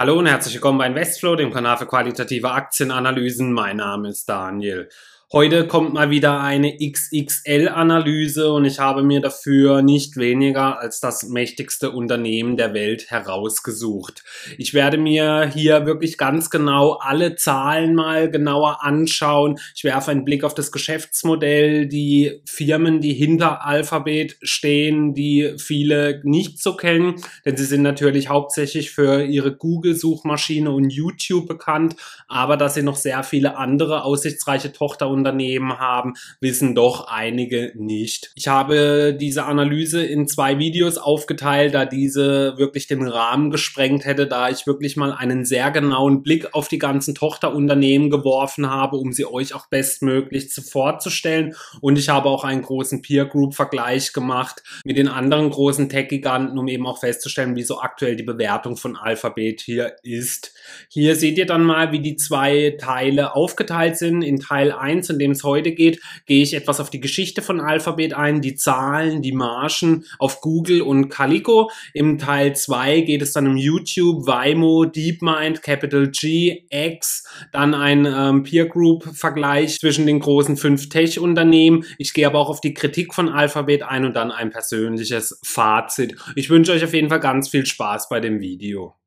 Hallo und herzlich willkommen bei Investflow, dem Kanal für qualitative Aktienanalysen. Mein Name ist Daniel. Heute kommt mal wieder eine XXL-Analyse und ich habe mir dafür nicht weniger als das mächtigste Unternehmen der Welt herausgesucht. Ich werde mir hier wirklich ganz genau alle Zahlen mal genauer anschauen. Ich werfe einen Blick auf das Geschäftsmodell, die Firmen, die hinter Alphabet stehen, die viele nicht so kennen, denn sie sind natürlich hauptsächlich für ihre Google-Suchmaschine und YouTube bekannt, aber dass sie noch sehr viele andere aussichtsreiche Tochter Unternehmen haben, wissen doch einige nicht. Ich habe diese Analyse in zwei Videos aufgeteilt, da diese wirklich den Rahmen gesprengt hätte, da ich wirklich mal einen sehr genauen Blick auf die ganzen Tochterunternehmen geworfen habe, um sie euch auch bestmöglich vorzustellen. Und ich habe auch einen großen Peer Group Vergleich gemacht mit den anderen großen Tech-Giganten, um eben auch festzustellen, wie so aktuell die Bewertung von Alphabet hier ist. Hier seht ihr dann mal, wie die zwei Teile aufgeteilt sind. In Teil 1 in dem es heute geht, gehe ich etwas auf die Geschichte von Alphabet ein, die Zahlen, die Margen auf Google und Calico. Im Teil 2 geht es dann um YouTube, Waymo, DeepMind, Capital G, X, dann ein ähm, Peer Group Vergleich zwischen den großen fünf Tech-Unternehmen. Ich gehe aber auch auf die Kritik von Alphabet ein und dann ein persönliches Fazit. Ich wünsche euch auf jeden Fall ganz viel Spaß bei dem Video.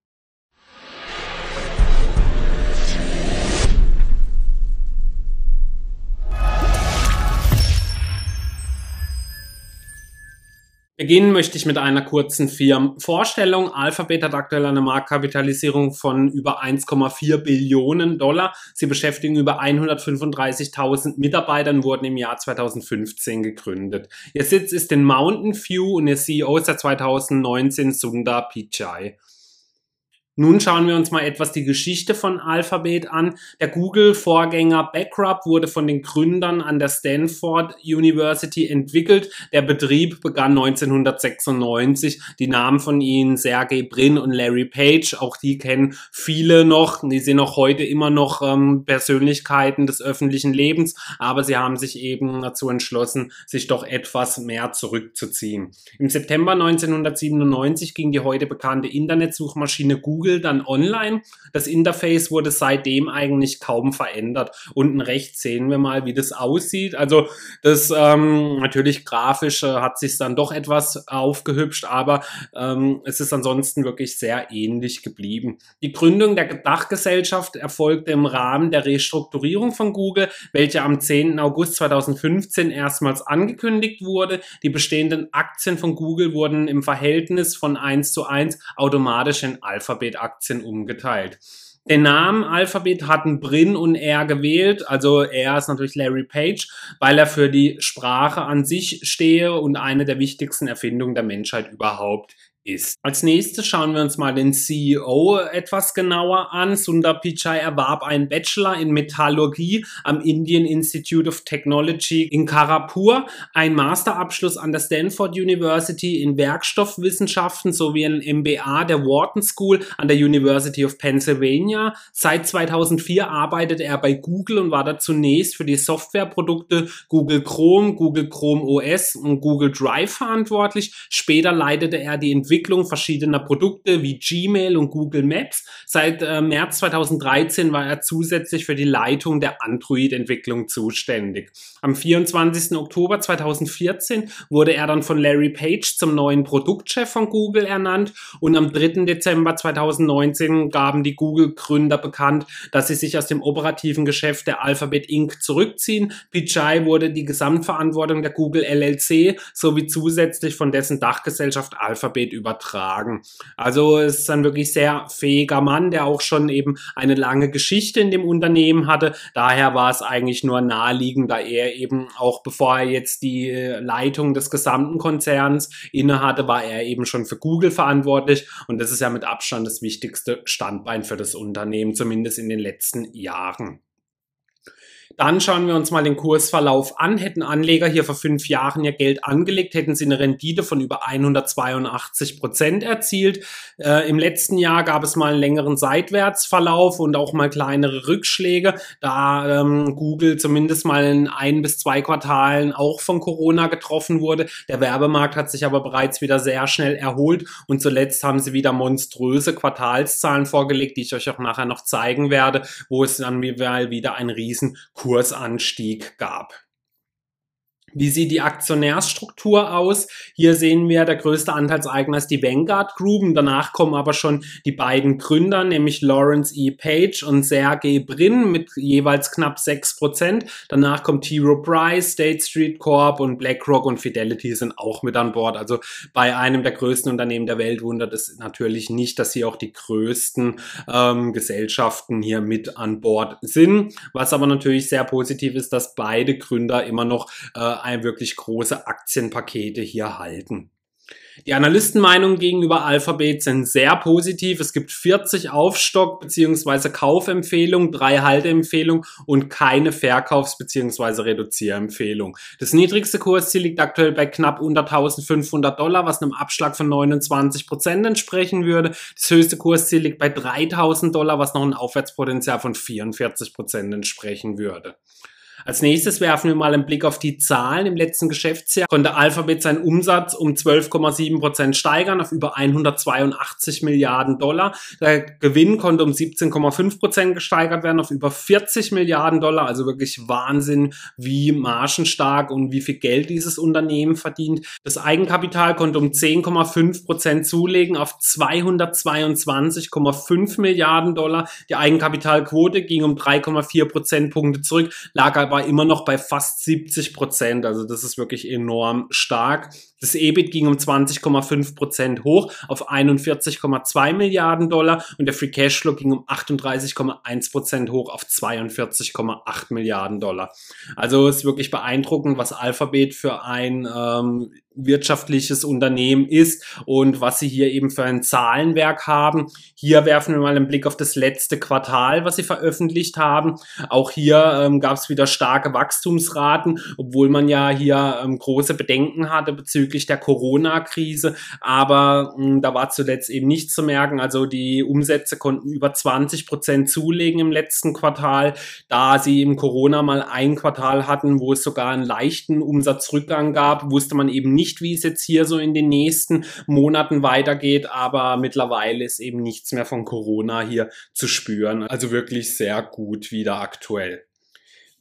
Beginnen möchte ich mit einer kurzen Firmenvorstellung. Alphabet hat aktuell eine Marktkapitalisierung von über 1,4 Billionen Dollar. Sie beschäftigen über 135.000 Mitarbeitern, wurden im Jahr 2015 gegründet. Ihr Sitz ist in Mountain View und ihr CEO ist seit 2019 Sundar Pichai. Nun schauen wir uns mal etwas die Geschichte von Alphabet an. Der Google-Vorgänger Backrub wurde von den Gründern an der Stanford University entwickelt. Der Betrieb begann 1996. Die Namen von ihnen Sergey Brin und Larry Page, auch die kennen viele noch. Die sind auch heute immer noch ähm, Persönlichkeiten des öffentlichen Lebens, aber sie haben sich eben dazu entschlossen, sich doch etwas mehr zurückzuziehen. Im September 1997 ging die heute bekannte Internetsuchmaschine Google Google dann online. Das Interface wurde seitdem eigentlich kaum verändert. Unten rechts sehen wir mal, wie das aussieht. Also das ähm, natürlich grafisch äh, hat sich dann doch etwas aufgehübscht, aber ähm, es ist ansonsten wirklich sehr ähnlich geblieben. Die Gründung der Dachgesellschaft erfolgte im Rahmen der Restrukturierung von Google, welche am 10. August 2015 erstmals angekündigt wurde. Die bestehenden Aktien von Google wurden im Verhältnis von 1 zu 1 automatisch in Alphabet Alphabet-Aktien umgeteilt. Den Namen Alphabet hatten Brin und er gewählt, also er ist natürlich Larry Page, weil er für die Sprache an sich stehe und eine der wichtigsten Erfindungen der Menschheit überhaupt ist. Als nächstes schauen wir uns mal den CEO etwas genauer an. Sundar Pichai erwarb einen Bachelor in Metallurgie am Indian Institute of Technology in Karapur, einen Masterabschluss an der Stanford University in Werkstoffwissenschaften sowie ein MBA der Wharton School an der University of Pennsylvania. Seit 2004 arbeitet er bei Google und war da zunächst für die Softwareprodukte Google Chrome, Google Chrome OS und Google Drive verantwortlich. Später leitete er die Entwicklung Entwicklung verschiedener Produkte wie Gmail und Google Maps. Seit äh, März 2013 war er zusätzlich für die Leitung der Android-Entwicklung zuständig. Am 24. Oktober 2014 wurde er dann von Larry Page zum neuen Produktchef von Google ernannt und am 3. Dezember 2019 gaben die Google-Gründer bekannt, dass sie sich aus dem operativen Geschäft der Alphabet Inc. zurückziehen. Pichai wurde die Gesamtverantwortung der Google LLC sowie zusätzlich von dessen Dachgesellschaft Alphabet übertragen. Also es ist ein wirklich sehr fähiger Mann, der auch schon eben eine lange Geschichte in dem Unternehmen hatte. Daher war es eigentlich nur naheliegend, da er eben auch bevor er jetzt die Leitung des gesamten Konzerns innehatte, war er eben schon für Google verantwortlich und das ist ja mit Abstand das wichtigste Standbein für das Unternehmen, zumindest in den letzten Jahren. Dann schauen wir uns mal den Kursverlauf an. Hätten Anleger hier vor fünf Jahren ihr Geld angelegt, hätten sie eine Rendite von über 182 Prozent erzielt. Äh, Im letzten Jahr gab es mal einen längeren Seitwärtsverlauf und auch mal kleinere Rückschläge, da ähm, Google zumindest mal in ein bis zwei Quartalen auch von Corona getroffen wurde. Der Werbemarkt hat sich aber bereits wieder sehr schnell erholt und zuletzt haben sie wieder monströse Quartalszahlen vorgelegt, die ich euch auch nachher noch zeigen werde, wo es dann wieder ein riesen Kursanstieg gab. Wie sieht die Aktionärsstruktur aus? Hier sehen wir, der größte Anteilseigner ist die Vanguard Group. Danach kommen aber schon die beiden Gründer, nämlich Lawrence E. Page und Sergey Brin mit jeweils knapp 6%. Danach kommt T. Rowe Price, State Street Corp und BlackRock und Fidelity sind auch mit an Bord. Also bei einem der größten Unternehmen der Welt wundert es natürlich nicht, dass hier auch die größten ähm, Gesellschaften hier mit an Bord sind. Was aber natürlich sehr positiv ist, dass beide Gründer immer noch äh, ein wirklich große Aktienpakete hier halten. Die Analystenmeinungen gegenüber Alphabet sind sehr positiv. Es gibt 40 Aufstock- bzw. Kaufempfehlungen, drei Halteempfehlungen und keine Verkaufs- bzw. Reduzierempfehlung. Das niedrigste Kursziel liegt aktuell bei knapp unter 1500 Dollar, was einem Abschlag von 29 Prozent entsprechen würde. Das höchste Kursziel liegt bei 3000 Dollar, was noch ein Aufwärtspotenzial von 44 Prozent entsprechen würde. Als nächstes werfen wir mal einen Blick auf die Zahlen. Im letzten Geschäftsjahr konnte Alphabet seinen Umsatz um 12,7 Prozent steigern auf über 182 Milliarden Dollar. Der Gewinn konnte um 17,5 Prozent gesteigert werden auf über 40 Milliarden Dollar. Also wirklich Wahnsinn, wie margenstark und wie viel Geld dieses Unternehmen verdient. Das Eigenkapital konnte um 10,5 Prozent zulegen auf 222,5 Milliarden Dollar. Die Eigenkapitalquote ging um 3,4 Prozentpunkte zurück, lag aber war immer noch bei fast 70 Prozent. Also das ist wirklich enorm stark. Das EBIT ging um 20,5 Prozent hoch auf 41,2 Milliarden Dollar und der Free Cashflow ging um 38,1 Prozent hoch auf 42,8 Milliarden Dollar. Also ist wirklich beeindruckend, was Alphabet für ein ähm, wirtschaftliches Unternehmen ist und was sie hier eben für ein Zahlenwerk haben. Hier werfen wir mal einen Blick auf das letzte Quartal, was sie veröffentlicht haben. Auch hier ähm, gab es wieder starke Wachstumsraten, obwohl man ja hier ähm, große Bedenken hatte bezüglich der Corona-Krise. Aber mh, hm, da war zuletzt eben nichts zu merken. Also die Umsätze konnten über 20 Prozent zulegen im letzten Quartal, da sie im Corona mal ein Quartal hatten, wo es sogar einen leichten Umsatzrückgang gab, wusste man eben nicht, nicht, wie es jetzt hier so in den nächsten Monaten weitergeht, aber mittlerweile ist eben nichts mehr von Corona hier zu spüren. Also wirklich sehr gut wieder aktuell.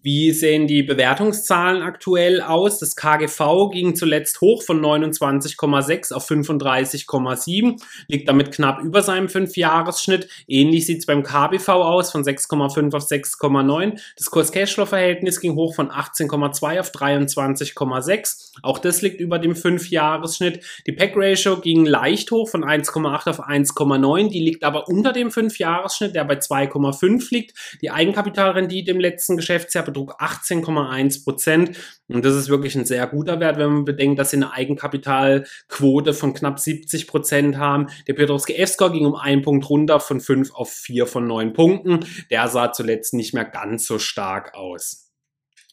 Wie sehen die Bewertungszahlen aktuell aus? Das KGV ging zuletzt hoch von 29,6 auf 35,7, liegt damit knapp über seinem 5-Jahres-Schnitt. Ähnlich sieht es beim KBV aus, von 6,5 auf 6,9. Das Kurs-Cashflow-Verhältnis ging hoch von 18,2 auf 23,6. Auch das liegt über dem 5-Jahres-Schnitt. Die Pack-Ratio ging leicht hoch von 1,8 auf 1,9. Die liegt aber unter dem 5-Jahres-Schnitt, der bei 2,5 liegt. Die Eigenkapitalrendite im letzten Geschäftsjahr betrug 18,1 Prozent. Und das ist wirklich ein sehr guter Wert, wenn man bedenkt, dass sie eine Eigenkapitalquote von knapp 70 Prozent haben. Der Piotrowski F-Score ging um einen Punkt runter von 5 auf 4 von 9 Punkten. Der sah zuletzt nicht mehr ganz so stark aus.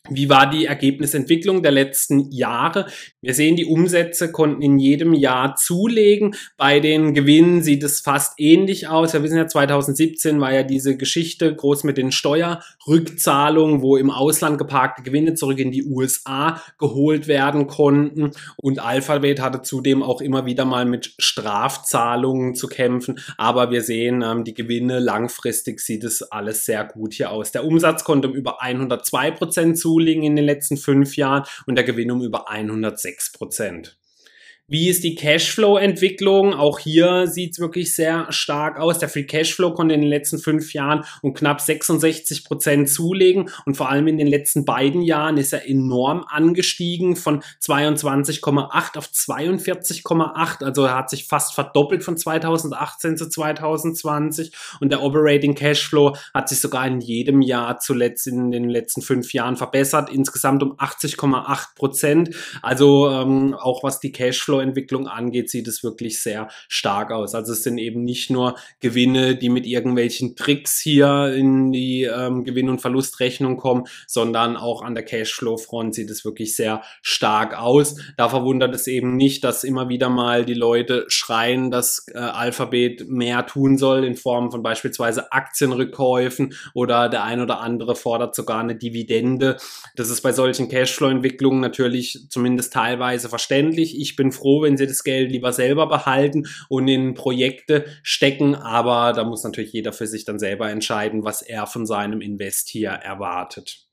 Wie war die Ergebnisentwicklung der letzten Jahre? Wir sehen, die Umsätze konnten in jedem Jahr zulegen. Bei den Gewinnen sieht es fast ähnlich aus. Wir wissen ja, 2017 war ja diese Geschichte groß mit den Steuerrückzahlungen, wo im Ausland geparkte Gewinne zurück in die USA geholt werden konnten. Und Alphabet hatte zudem auch immer wieder mal mit Strafzahlungen zu kämpfen. Aber wir sehen, ähm, die Gewinne langfristig sieht es alles sehr gut hier aus. Der Umsatz konnte um über 102 Prozent zulegen zulegen in den letzten fünf Jahren und der Gewinn um über 106 Prozent. Wie ist die Cashflow-Entwicklung? Auch hier sieht es wirklich sehr stark aus. Der Free Cashflow konnte in den letzten fünf Jahren um knapp 66 Prozent zulegen und vor allem in den letzten beiden Jahren ist er enorm angestiegen von 22,8 auf 42,8. Also er hat sich fast verdoppelt von 2018 zu 2020 und der Operating Cashflow hat sich sogar in jedem Jahr zuletzt in den letzten fünf Jahren verbessert, insgesamt um 80,8 Prozent. Also ähm, auch was die Cashflow Cashflow-Entwicklung angeht, sieht es wirklich sehr stark aus. Also es sind eben nicht nur Gewinne, die mit irgendwelchen Tricks hier in die ähm, Gewinn- und Verlustrechnung kommen, sondern auch an der Cashflow-Front sieht es wirklich sehr stark aus. Da verwundert es eben nicht, dass immer wieder mal die Leute schreien, dass äh, Alphabet mehr tun soll in Form von beispielsweise Aktienrückkäufen oder der ein oder andere fordert sogar eine Dividende. Das ist bei solchen Cashflow-Entwicklungen natürlich zumindest teilweise verständlich. Ich bin froh, wenn sie das Geld lieber selber behalten und in Projekte stecken, aber da muss natürlich jeder für sich dann selber entscheiden, was er von seinem Invest hier erwartet.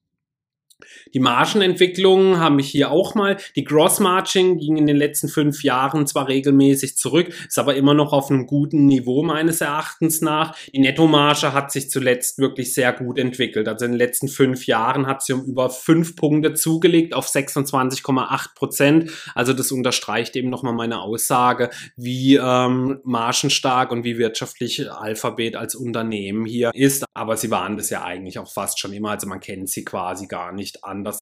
Die Margenentwicklung haben wir hier auch mal. Die Gross Margin ging in den letzten fünf Jahren zwar regelmäßig zurück, ist aber immer noch auf einem guten Niveau meines Erachtens nach. Die Nettomarge hat sich zuletzt wirklich sehr gut entwickelt. Also in den letzten fünf Jahren hat sie um über fünf Punkte zugelegt auf 26,8 Prozent. Also das unterstreicht eben nochmal meine Aussage, wie ähm, margenstark und wie wirtschaftlich Alphabet als Unternehmen hier ist. Aber sie waren das ja eigentlich auch fast schon immer. Also man kennt sie quasi gar nicht nicht anders.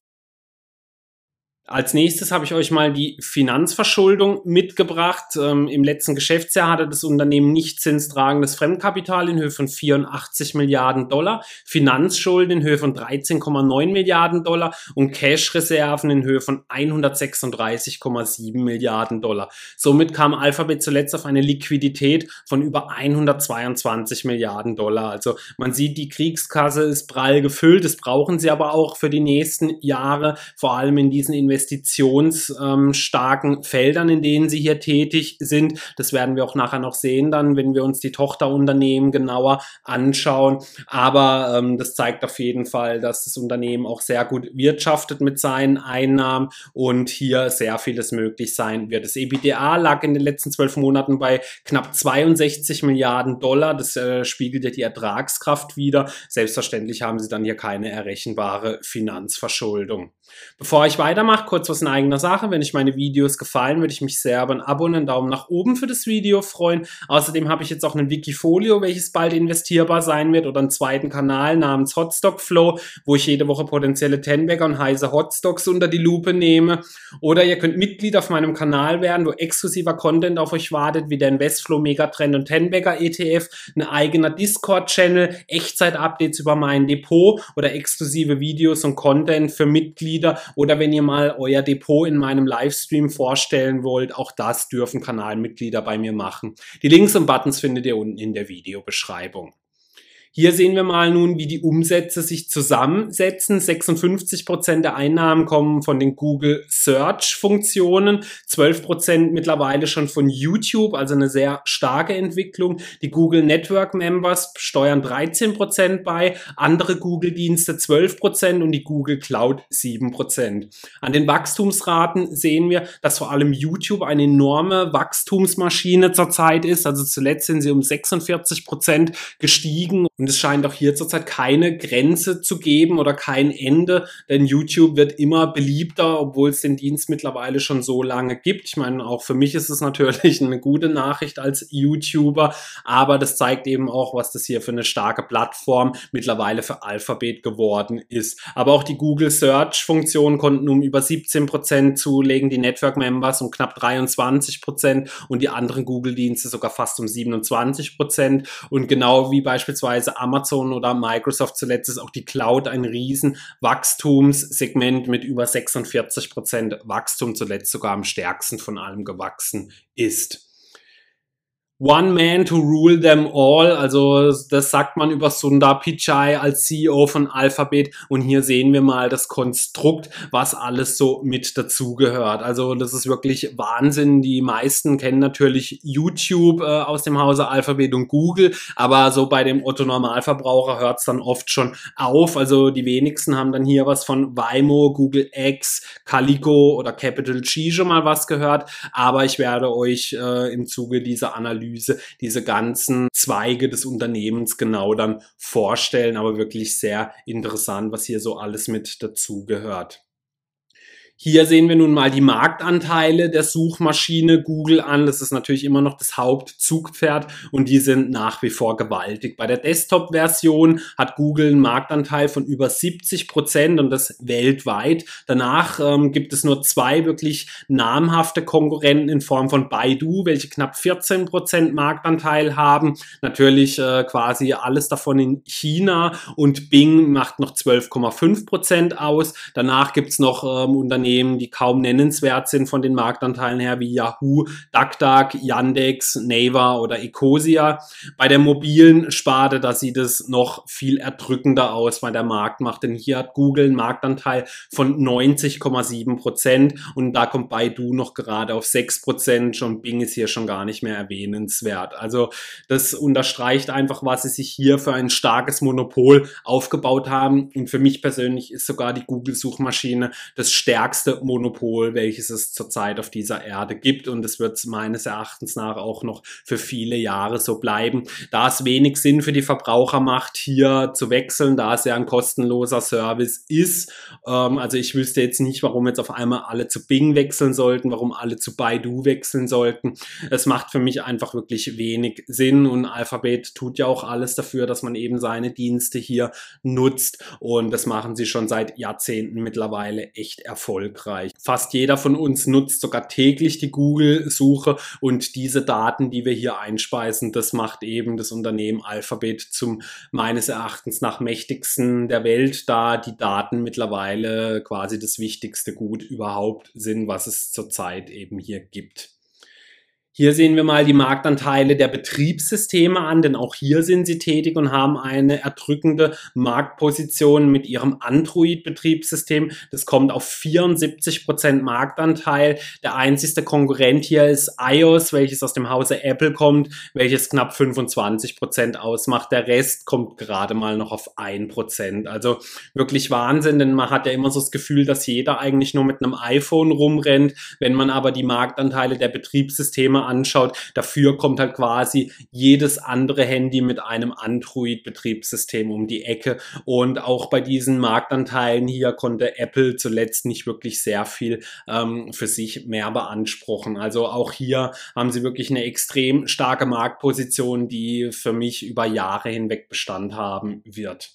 Als nächstes habe ich euch mal die Finanzverschuldung mitgebracht. Ähm, Im letzten Geschäftsjahr hatte das Unternehmen nicht zinstragendes Fremdkapital in Höhe von 84 Milliarden Dollar, Finanzschulden in Höhe von 13,9 Milliarden Dollar und Cash-Reserven in Höhe von 136,7 Milliarden Dollar. Somit kam Alphabet zuletzt auf eine Liquidität von über 122 Milliarden Dollar. Also man sieht, die Kriegskasse ist prall gefüllt. Das brauchen sie aber auch für die nächsten Jahre, vor allem in diesen Investitionen investitionsstarken Feldern, in denen sie hier tätig sind. Das werden wir auch nachher noch sehen dann, wenn wir uns die Tochterunternehmen genauer anschauen. Aber ähm, das zeigt auf jeden Fall, dass das Unternehmen auch sehr gut wirtschaftet mit seinen Einnahmen und hier sehr vieles möglich sein wird. Das EBITDA lag in den letzten zwölf Monaten bei knapp 62 Milliarden Dollar. Das äh, spiegelt ja die Ertragskraft wieder. Selbstverständlich haben sie dann hier keine errechenbare Finanzverschuldung. Bevor ich weitermache, kurz was in eigener Sache. Wenn euch meine Videos gefallen, würde ich mich sehr über ein Abo und einen Daumen nach oben für das Video freuen. Außerdem habe ich jetzt auch ein Wikifolio, welches bald investierbar sein wird oder einen zweiten Kanal namens Hotstock Flow, wo ich jede Woche potenzielle Tenbagger und heiße Hotstocks unter die Lupe nehme. Oder ihr könnt Mitglied auf meinem Kanal werden, wo exklusiver Content auf euch wartet, wie der Investflow Megatrend und Tenbagger ETF, ein eigener Discord-Channel, Echtzeit-Updates über mein Depot oder exklusive Videos und Content für Mitglieder oder wenn ihr mal euer Depot in meinem Livestream vorstellen wollt, auch das dürfen Kanalmitglieder bei mir machen. Die Links und Buttons findet ihr unten in der Videobeschreibung. Hier sehen wir mal nun, wie die Umsätze sich zusammensetzen. 56 Prozent der Einnahmen kommen von den Google Search Funktionen, 12 Prozent mittlerweile schon von YouTube, also eine sehr starke Entwicklung. Die Google Network Members steuern 13 Prozent bei, andere Google Dienste 12 Prozent und die Google Cloud 7 Prozent. An den Wachstumsraten sehen wir, dass vor allem YouTube eine enorme Wachstumsmaschine zurzeit ist. Also zuletzt sind sie um 46 Prozent gestiegen und es scheint auch hier zurzeit keine Grenze zu geben oder kein Ende, denn YouTube wird immer beliebter, obwohl es den Dienst mittlerweile schon so lange gibt. Ich meine, auch für mich ist es natürlich eine gute Nachricht als YouTuber, aber das zeigt eben auch, was das hier für eine starke Plattform mittlerweile für Alphabet geworden ist. Aber auch die Google Search Funktion konnten um über 17 Prozent zulegen, die Network Members um knapp 23 Prozent und die anderen Google Dienste sogar fast um 27 Prozent und genau wie beispielsweise Amazon oder Microsoft zuletzt ist auch die Cloud ein riesen Wachstumssegment mit über 46 Prozent Wachstum, zuletzt sogar am stärksten von allem gewachsen ist. One Man to Rule Them All, also das sagt man über Sundar Pichai als CEO von Alphabet und hier sehen wir mal das Konstrukt, was alles so mit dazugehört. Also das ist wirklich Wahnsinn. Die meisten kennen natürlich YouTube äh, aus dem Hause Alphabet und Google, aber so bei dem Otto Normalverbraucher hört es dann oft schon auf. Also die wenigsten haben dann hier was von Waymo, Google X, Calico oder Capital G schon mal was gehört, aber ich werde euch äh, im Zuge dieser Analyse Analyse diese ganzen Zweige des Unternehmens genau dann vorstellen, aber wirklich sehr interessant, was hier so alles mit dazugehört. Hier sehen wir nun mal die Marktanteile der Suchmaschine Google an. Das ist natürlich immer noch das Hauptzugpferd und die sind nach wie vor gewaltig. Bei der Desktop-Version hat Google einen Marktanteil von über 70 Prozent und das weltweit. Danach ähm, gibt es nur zwei wirklich namhafte Konkurrenten in Form von Baidu, welche knapp 14 Prozent Marktanteil haben. Natürlich äh, quasi alles davon in China und Bing macht noch 12,5 Prozent aus. Danach gibt es noch ähm, Unternehmen, Unternehmen, die kaum nennenswert sind von den Marktanteilen her, wie Yahoo, DuckDuck, Yandex, Naver oder Ecosia. Bei der mobilen Sparte, da sieht es noch viel erdrückender aus bei der Marktmacht, denn hier hat Google einen Marktanteil von 90,7 Prozent und da kommt Baidu noch gerade auf 6 Prozent und Bing ist hier schon gar nicht mehr erwähnenswert. Also das unterstreicht einfach, was sie sich hier für ein starkes Monopol aufgebaut haben und für mich persönlich ist sogar die Google-Suchmaschine das stärkste stärkste Monopol, welches es zurzeit auf dieser Erde gibt. Und es wird meines Erachtens nach auch noch für viele Jahre so bleiben. Da es wenig Sinn für die Verbraucher macht, hier zu wechseln, da es ja ein kostenloser Service ist. Ähm, also ich wüsste jetzt nicht, warum jetzt auf einmal alle zu Bing wechseln sollten, warum alle zu Baidu wechseln sollten. Es macht für mich einfach wirklich wenig Sinn und Alphabet tut ja auch alles dafür, dass man eben seine Dienste hier nutzt und das machen sie schon seit Jahrzehnten mittlerweile echt erfolgreich erfolgreich. Fast jeder von uns nutzt sogar täglich die Google-Suche und diese Daten, die wir hier einspeisen, das macht eben das Unternehmen Alphabet zum meines Erachtens nach mächtigsten der Welt, da die Daten mittlerweile quasi das wichtigste Gut überhaupt sind, was es zurzeit eben hier gibt. Hier sehen wir mal die Marktanteile der Betriebssysteme an, denn auch hier sind sie tätig und haben eine erdrückende Marktposition mit ihrem Android-Betriebssystem. Das kommt auf 74 Prozent Marktanteil. Der einzigste Konkurrent hier ist iOS, welches aus dem Hause Apple kommt, welches knapp 25 Prozent ausmacht. Der Rest kommt gerade mal noch auf 1%. Also wirklich Wahnsinn, denn man hat ja immer so das Gefühl, dass jeder eigentlich nur mit einem iPhone rumrennt. Wenn man aber die Marktanteile der Betriebssysteme anschaut, dafür kommt halt quasi jedes andere Handy mit einem Android-Betriebssystem um die Ecke. Und auch bei diesen Marktanteilen hier konnte Apple zuletzt nicht wirklich sehr viel ähm, für sich mehr beanspruchen. Also auch hier haben sie wirklich eine extrem starke Marktposition, die für mich über Jahre hinweg Bestand haben wird.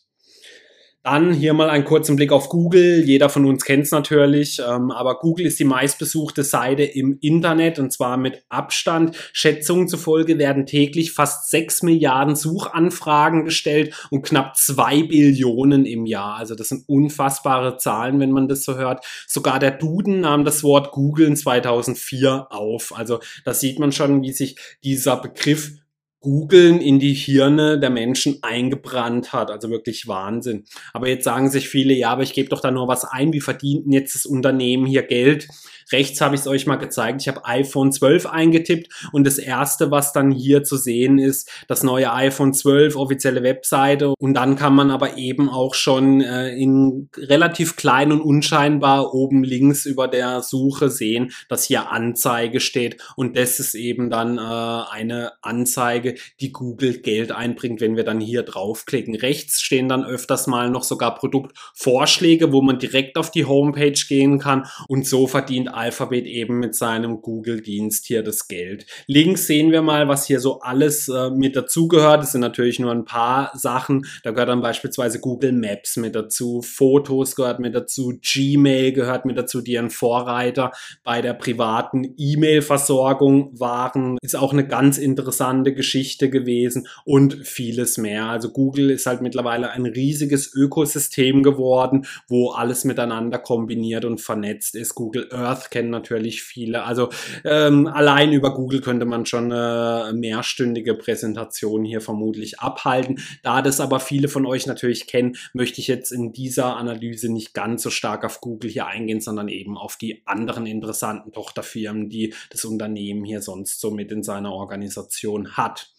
Dann hier mal einen kurzen Blick auf Google. Jeder von uns kennt es natürlich, ähm, aber Google ist die meistbesuchte Seite im Internet und zwar mit Abstand. Schätzungen zufolge werden täglich fast 6 Milliarden Suchanfragen gestellt und knapp 2 Billionen im Jahr. Also das sind unfassbare Zahlen, wenn man das so hört. Sogar der Duden nahm das Wort Google in 2004 auf. Also da sieht man schon, wie sich dieser Begriff Googeln in die Hirne der Menschen eingebrannt hat. Also wirklich Wahnsinn. Aber jetzt sagen sich viele, ja, aber ich gebe doch da nur was ein. Wie verdient jetzt das Unternehmen hier Geld? Rechts habe ich es euch mal gezeigt. Ich habe iPhone 12 eingetippt und das erste, was dann hier zu sehen ist, das neue iPhone 12, offizielle Webseite. Und dann kann man aber eben auch schon äh, in relativ klein und unscheinbar oben links über der Suche sehen, dass hier Anzeige steht. Und das ist eben dann äh, eine Anzeige, die Google Geld einbringt, wenn wir dann hier draufklicken. Rechts stehen dann öfters mal noch sogar Produktvorschläge, wo man direkt auf die Homepage gehen kann und so verdient Alphabet eben mit seinem Google-Dienst hier das Geld. Links sehen wir mal, was hier so alles äh, mit dazugehört. Das sind natürlich nur ein paar Sachen. Da gehört dann beispielsweise Google Maps mit dazu, Fotos gehört mit dazu, Gmail gehört mit dazu, die ein Vorreiter bei der privaten E-Mail-Versorgung waren. Ist auch eine ganz interessante Geschichte gewesen und vieles mehr. Also Google ist halt mittlerweile ein riesiges Ökosystem geworden, wo alles miteinander kombiniert und vernetzt ist. Google Earth kennen natürlich viele. Also ähm, allein über Google könnte man schon eine mehrstündige Präsentation hier vermutlich abhalten. Da das aber viele von euch natürlich kennen, möchte ich jetzt in dieser Analyse nicht ganz so stark auf Google hier eingehen, sondern eben auf die anderen interessanten Tochterfirmen, die das Unternehmen hier sonst so mit in seiner Organisation hat.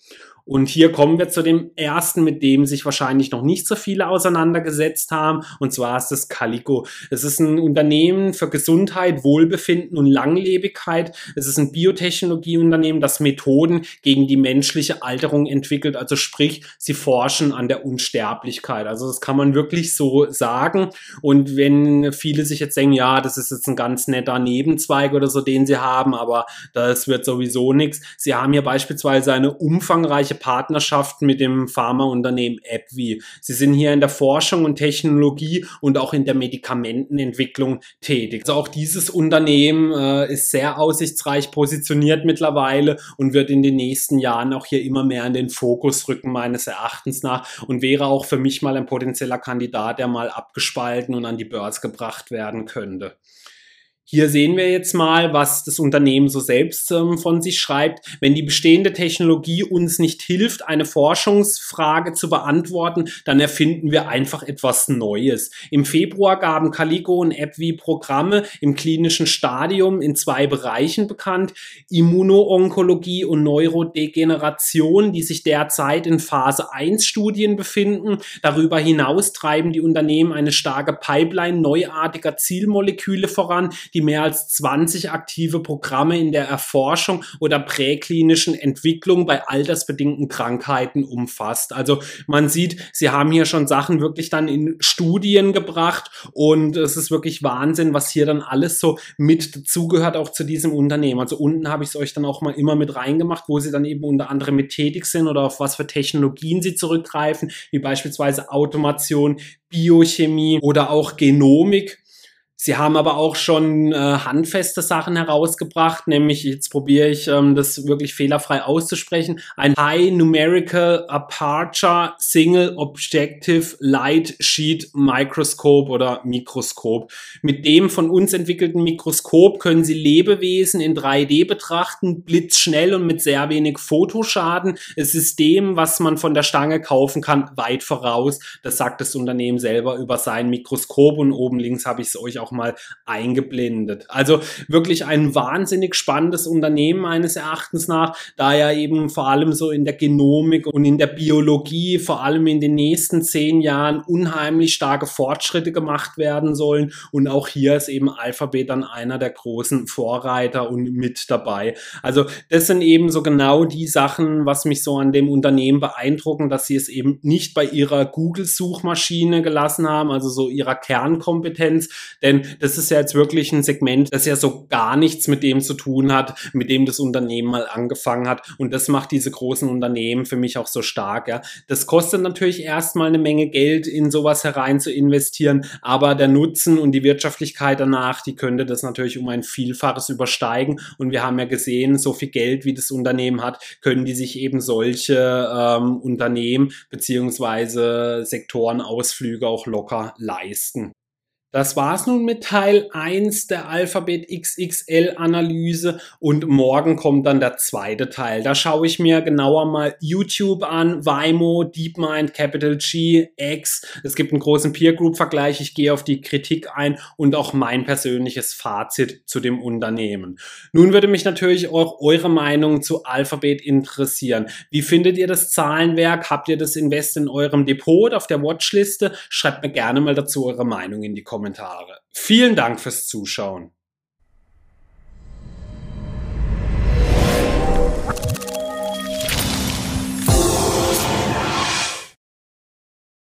Und hier kommen wir zu dem ersten, mit dem sich wahrscheinlich noch nicht so viele auseinandergesetzt haben. Und zwar ist das Calico. Es ist ein Unternehmen für Gesundheit, Wohlbefinden und Langlebigkeit. Es ist ein Biotechnologieunternehmen, das Methoden gegen die menschliche Alterung entwickelt. Also sprich, sie forschen an der Unsterblichkeit. Also das kann man wirklich so sagen. Und wenn viele sich jetzt denken, ja, das ist jetzt ein ganz netter Nebenzweig oder so, den sie haben, aber das wird sowieso nichts. Sie haben hier beispielsweise eine umfangreiche erfolgreiche Partnerschaft mit dem Pharmaunternehmen AbbVie. Sie sind hier in der Forschung und Technologie und auch in der Medikamentenentwicklung tätig. Also auch dieses Unternehmen äh, ist sehr aussichtsreich positioniert mittlerweile und wird in den nächsten Jahren auch hier immer mehr in den Fokus rücken, meines Erachtens nach, und wäre auch für mich mal ein potenzieller Kandidat, der mal abgespalten und an die Börse gebracht werden könnte. Hier sehen wir jetzt mal, was das Unternehmen so selbst ähm, von sich schreibt. Wenn die bestehende Technologie uns nicht hilft, eine Forschungsfrage zu beantworten, dann erfinden wir einfach etwas Neues. Im Februar gaben Calico und AbbVie Programme im klinischen Stadium in zwei Bereichen bekannt. Immunoonkologie und Neurodegeneration, die sich derzeit in Phase 1 Studien befinden. Darüber hinaus treiben die Unternehmen eine starke Pipeline neuartiger Zielmoleküle voran, die die mehr als 20 aktive Programme in der Erforschung oder präklinischen Entwicklung bei altersbedingten Krankheiten umfasst. Also man sieht, sie haben hier schon Sachen wirklich dann in Studien gebracht und es ist wirklich Wahnsinn, was hier dann alles so mit dazugehört, auch zu diesem Unternehmen. Also unten habe ich es euch dann auch mal immer mit reingemacht, wo sie dann eben unter anderem mit tätig sind oder auf was für Technologien sie zurückgreifen, wie beispielsweise Automation, Biochemie oder auch Genomik. Sie haben aber auch schon äh, handfeste Sachen herausgebracht, nämlich jetzt probiere ich ähm, das wirklich fehlerfrei auszusprechen, ein High Numerical Aperture Single Objective Light Sheet Microscope oder Mikroskop. Mit dem von uns entwickelten Mikroskop können Sie Lebewesen in 3D betrachten, blitzschnell und mit sehr wenig Fotoschaden. Es ist dem, was man von der Stange kaufen kann, weit voraus. Das sagt das Unternehmen selber über sein Mikroskop und oben links habe ich es euch auch mal eingeblendet. Also wirklich ein wahnsinnig spannendes Unternehmen meines Erachtens nach, da ja eben vor allem so in der Genomik und in der Biologie, vor allem in den nächsten zehn Jahren unheimlich starke Fortschritte gemacht werden sollen. Und auch hier ist eben Alphabet dann einer der großen Vorreiter und mit dabei. Also das sind eben so genau die Sachen, was mich so an dem Unternehmen beeindrucken, dass sie es eben nicht bei ihrer Google-Suchmaschine gelassen haben, also so ihrer Kernkompetenz, denn das ist ja jetzt wirklich ein Segment, das ja so gar nichts mit dem zu tun hat, mit dem das Unternehmen mal angefangen hat. Und das macht diese großen Unternehmen für mich auch so stark. Ja. Das kostet natürlich erstmal eine Menge Geld, in sowas herein zu investieren, aber der Nutzen und die Wirtschaftlichkeit danach, die könnte das natürlich um ein Vielfaches übersteigen. Und wir haben ja gesehen, so viel Geld, wie das Unternehmen hat, können die sich eben solche ähm, Unternehmen beziehungsweise Sektorenausflüge auch locker leisten. Das war's nun mit Teil 1 der Alphabet XXL Analyse und morgen kommt dann der zweite Teil. Da schaue ich mir genauer mal YouTube an, Waymo, DeepMind, Capital G, X. Es gibt einen großen Peer Group Vergleich. Ich gehe auf die Kritik ein und auch mein persönliches Fazit zu dem Unternehmen. Nun würde mich natürlich auch eure Meinung zu Alphabet interessieren. Wie findet ihr das Zahlenwerk? Habt ihr das Invest in eurem Depot auf der Watchliste? Schreibt mir gerne mal dazu eure Meinung in die Kommentare. Kommentare. Vielen Dank fürs Zuschauen.